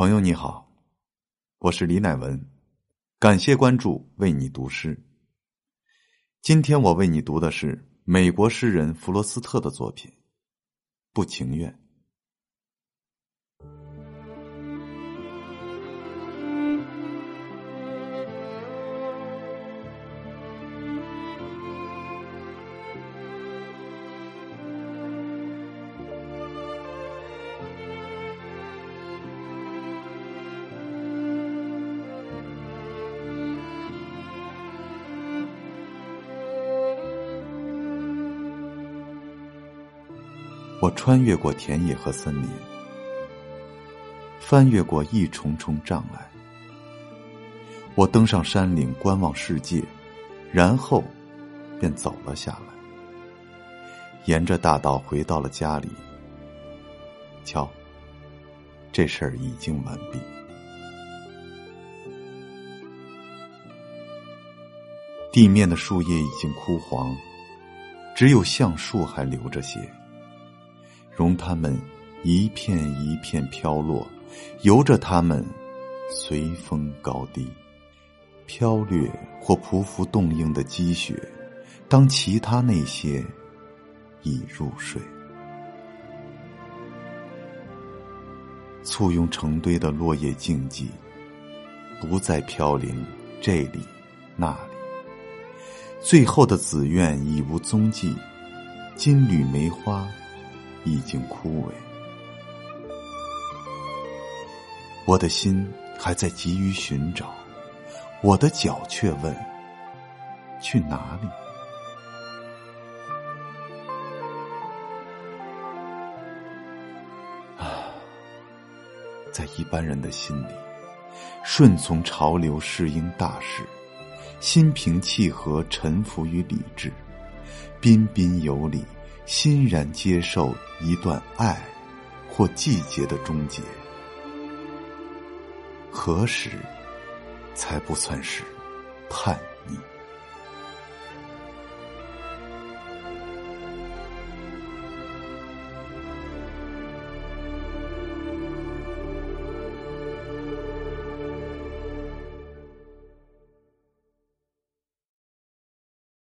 朋友你好，我是李乃文，感谢关注，为你读诗。今天我为你读的是美国诗人弗罗斯特的作品《不情愿》。我穿越过田野和森林，翻越过一重重障碍。我登上山岭观望世界，然后便走了下来，沿着大道回到了家里。瞧，这事儿已经完毕。地面的树叶已经枯黄，只有橡树还留着些。容它们一片一片飘落，由着它们随风高低，飘掠或匍匐冻硬的积雪。当其他那些已入睡，簇拥成堆的落叶静寂，不再飘零这里那里。最后的紫苑已无踪迹，金缕梅花。已经枯萎，我的心还在急于寻找，我的脚却问：去哪里？啊，在一般人的心里，顺从潮流适应大事，心平气和，臣服于理智，彬彬有礼。欣然接受一段爱或季节的终结，何时才不算是叛逆？